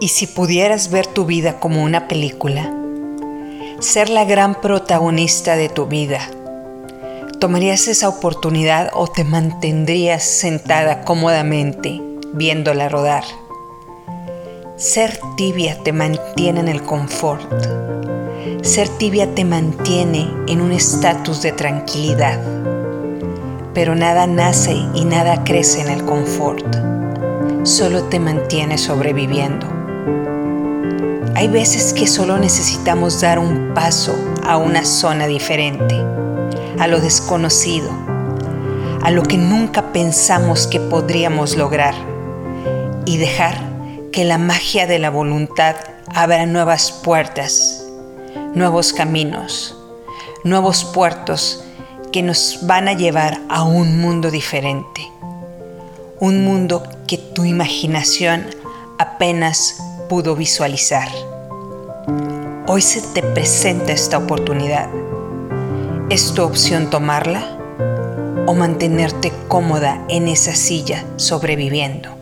Y si pudieras ver tu vida como una película, ser la gran protagonista de tu vida, ¿tomarías esa oportunidad o te mantendrías sentada cómodamente viéndola rodar? Ser tibia te mantiene en el confort. Ser tibia te mantiene en un estatus de tranquilidad. Pero nada nace y nada crece en el confort. Solo te mantiene sobreviviendo. Hay veces que solo necesitamos dar un paso a una zona diferente, a lo desconocido, a lo que nunca pensamos que podríamos lograr y dejar que la magia de la voluntad abra nuevas puertas, nuevos caminos, nuevos puertos que nos van a llevar a un mundo diferente, un mundo que tu imaginación apenas pudo visualizar. Hoy se te presenta esta oportunidad. ¿Es tu opción tomarla o mantenerte cómoda en esa silla sobreviviendo?